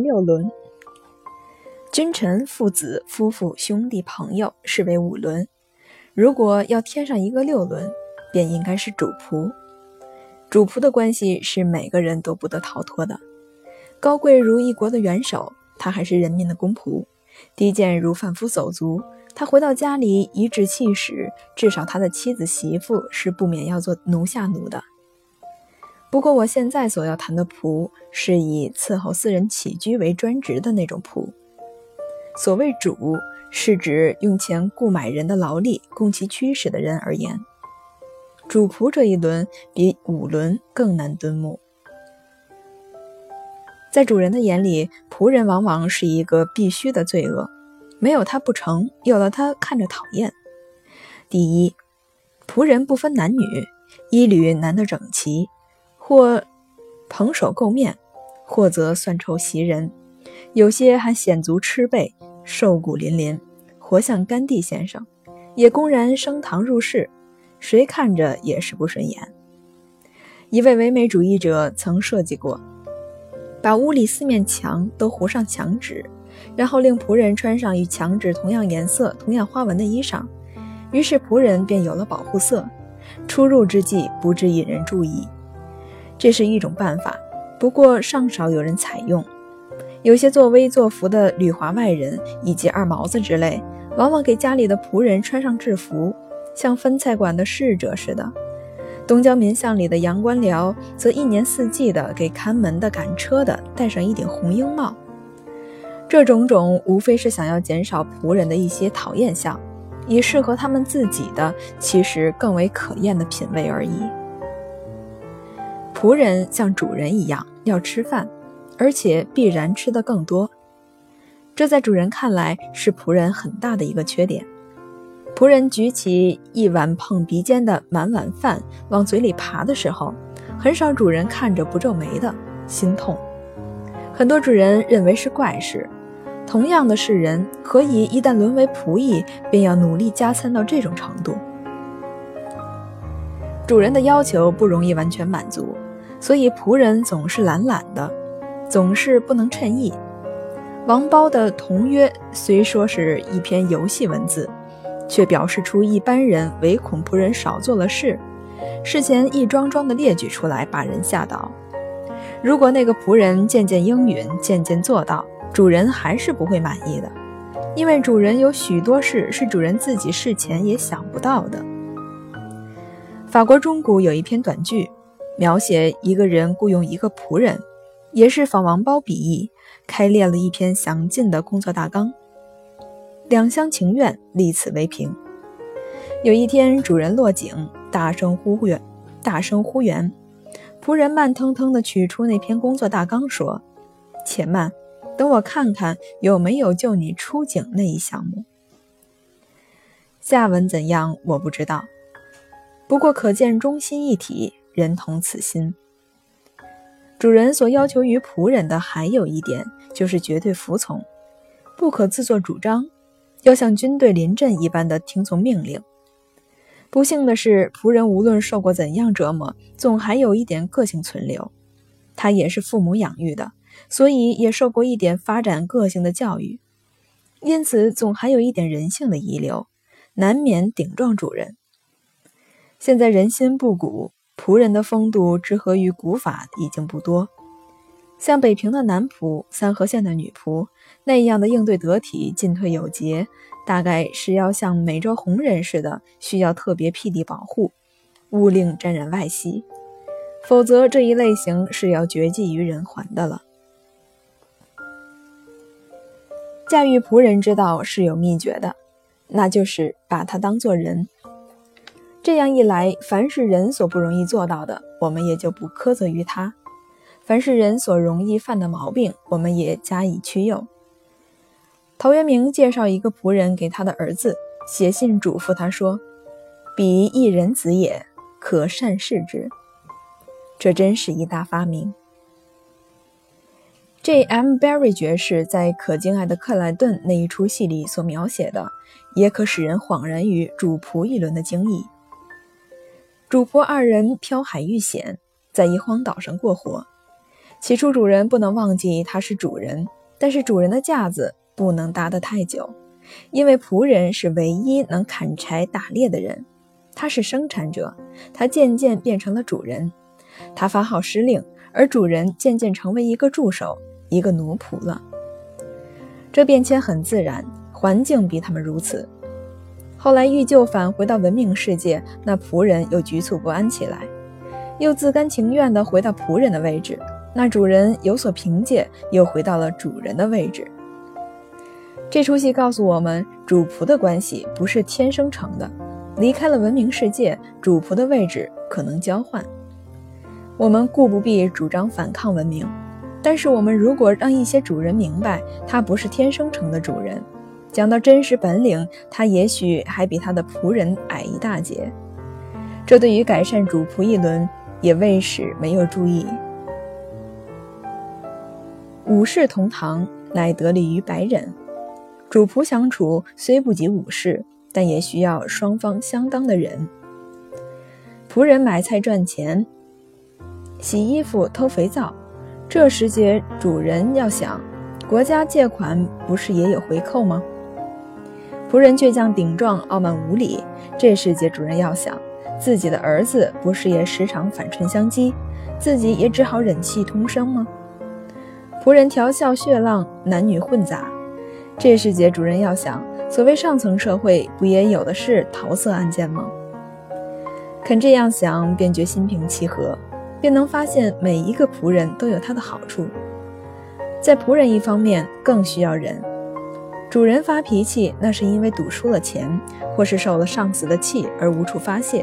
六轮，君臣、父子、夫妇、兄弟、朋友是为五伦。如果要添上一个六伦，便应该是主仆。主仆的关系是每个人都不得逃脱的。高贵如一国的元首，他还是人民的公仆；低贱如贩夫走卒，他回到家里颐指气使，至少他的妻子媳妇是不免要做奴下奴的。不过，我现在所要谈的仆，是以伺候私人起居为专职的那种仆。所谓主，是指用钱雇买人的劳力供其驱使的人而言。主仆这一轮比五轮更难敦目。在主人的眼里，仆人往往是一个必须的罪恶，没有他不成，有了他看着讨厌。第一，仆人不分男女，衣履难得整齐，或蓬首垢面，或则算臭袭人，有些还显足赤背，瘦骨嶙嶙，活像甘地先生，也公然升堂入室。谁看着也是不顺眼。一位唯美主义者曾设计过，把屋里四面墙都糊上墙纸，然后令仆人穿上与墙纸同样颜色、同样花纹的衣裳，于是仆人便有了保护色，出入之际不致引人注意。这是一种办法，不过尚少有人采用。有些作威作福的旅华外人以及二毛子之类，往往给家里的仆人穿上制服。像分菜馆的侍者似的，东郊民巷里的洋官僚则一年四季的给看门的、赶车的戴上一顶红缨帽。这种种无非是想要减少仆人的一些讨厌相，以适合他们自己的其实更为可厌的品味而已。仆人像主人一样要吃饭，而且必然吃得更多，这在主人看来是仆人很大的一个缺点。仆人举起一碗碰鼻尖的满碗饭往嘴里爬的时候，很少主人看着不皱眉的，心痛。很多主人认为是怪事。同样的是人，何以一旦沦为仆役，便要努力加餐到这种程度？主人的要求不容易完全满足，所以仆人总是懒懒的，总是不能称意。王褒的《同约》虽说是一篇游戏文字。却表示出一般人唯恐仆人少做了事，事前一桩桩的列举出来，把人吓倒。如果那个仆人渐渐应允，渐渐做到，主人还是不会满意的，因为主人有许多事是主人自己事前也想不到的。法国中古有一篇短句，描写一个人雇佣一个仆人，也是仿王褒笔意，开列了一篇详尽的工作大纲。两厢情愿，立此为凭。有一天，主人落井，大声呼援，大声呼援。仆人慢腾腾地取出那篇工作大纲，说：“且慢，等我看看有没有救你出井那一项目。下文怎样，我不知道。不过可见忠心一体，人同此心。主人所要求于仆人的还有一点，就是绝对服从，不可自作主张。”要像军队临阵一般的听从命令。不幸的是，仆人无论受过怎样折磨，总还有一点个性存留。他也是父母养育的，所以也受过一点发展个性的教育，因此总还有一点人性的遗留，难免顶撞主人。现在人心不古，仆人的风度之合于古法已经不多。像北平的男仆、三河县的女仆那样的应对得体、进退有节，大概是要像美洲红人似的，需要特别辟地保护，勿令沾染外息。否则，这一类型是要绝迹于人寰的了。驾驭仆人之道是有秘诀的，那就是把他当做人。这样一来，凡是人所不容易做到的，我们也就不苛责于他。凡是人所容易犯的毛病，我们也加以驱诱。陶渊明介绍一个仆人给他的儿子，写信嘱咐他说：“彼一人子也，可善事之。”这真是一大发明。J.M. Barry 爵士在《可敬爱的克莱顿》那一出戏里所描写的，也可使人恍然于主仆一轮的经历。主仆二人漂海遇险，在一荒岛上过活。起初，主人不能忘记他是主人，但是主人的架子不能搭得太久，因为仆人是唯一能砍柴打猎的人。他是生产者，他渐渐变成了主人。他发号施令，而主人渐渐成为一个助手，一个奴仆了。这变迁很自然，环境逼他们如此。后来欲就返回到文明世界，那仆人又局促不安起来，又自甘情愿地回到仆人的位置。那主人有所凭借，又回到了主人的位置。这出戏告诉我们，主仆的关系不是天生成的，离开了文明世界，主仆的位置可能交换。我们固不必主张反抗文明，但是我们如果让一些主人明白，他不是天生成的主人，讲到真实本领，他也许还比他的仆人矮一大截。这对于改善主仆一轮，也未始没有注意。武士同堂，乃得利于百忍。主仆相处虽不及武士，但也需要双方相当的忍。仆人买菜赚钱，洗衣服偷肥皂，这时节主人要想：国家借款不是也有回扣吗？仆人倔强顶撞，傲慢无礼，这时节主人要想：自己的儿子不是也时常反唇相讥，自己也只好忍气吞声吗？仆人调笑血浪，男女混杂。这世节主人要想，所谓上层社会，不也有的是桃色案件吗？肯这样想，便觉心平气和，便能发现每一个仆人都有他的好处。在仆人一方面，更需要人。主人发脾气，那是因为赌输了钱，或是受了上司的气而无处发泄，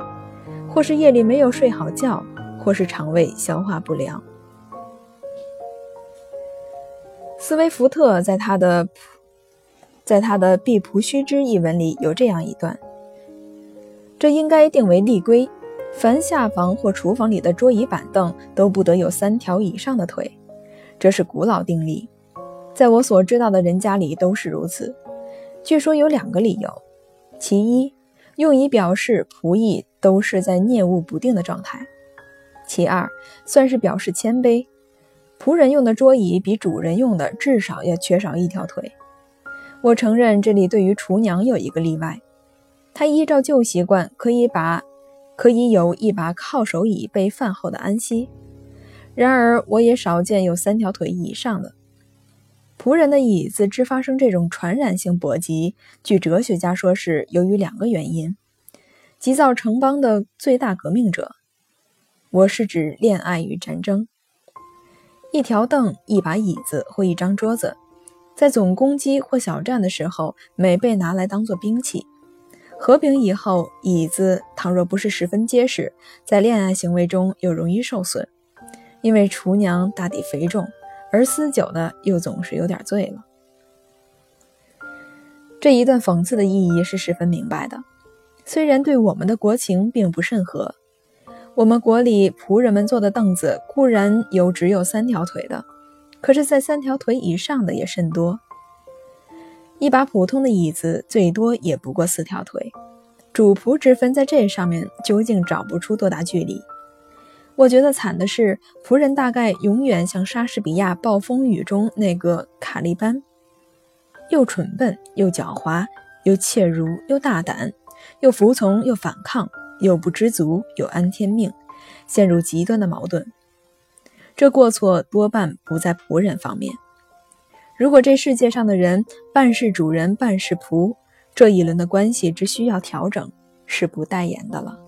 或是夜里没有睡好觉，或是肠胃消化不良。斯威夫特在他的在他的《必仆须知》一文里有这样一段：这应该定为例规，凡下房或厨房里的桌椅板凳都不得有三条以上的腿，这是古老定例，在我所知道的人家里都是如此。据说有两个理由：其一，用以表示仆役都是在念物不定的状态；其二，算是表示谦卑。仆人用的桌椅比主人用的至少要缺少一条腿。我承认这里对于厨娘有一个例外，她依照旧习惯可以把可以有一把靠手椅备饭后的安息。然而我也少见有三条腿以上的仆人的椅子之发生这种传染性搏击。据哲学家说是由于两个原因：急躁城邦的最大革命者，我是指恋爱与战争。一条凳、一把椅子或一张桌子，在总攻击或小战的时候，每被拿来当做兵器。和平以后，椅子倘若不是十分结实，在恋爱行为中又容易受损，因为厨娘大抵肥重，而私酒呢又总是有点醉了。这一段讽刺的意义是十分明白的，虽然对我们的国情并不甚合。我们国里仆人们坐的凳子固然有只有三条腿的，可是，在三条腿以上的也甚多。一把普通的椅子最多也不过四条腿，主仆之分在这上面究竟找不出多大距离。我觉得惨的是，仆人大概永远像莎士比亚《暴风雨》中那个卡利班，又蠢笨又狡猾，又怯儒又大胆，又服从又反抗。又不知足，又安天命，陷入极端的矛盾。这过错多半不在仆人方面。如果这世界上的人半是主人，半是仆，这一轮的关系只需要调整，是不待言的了。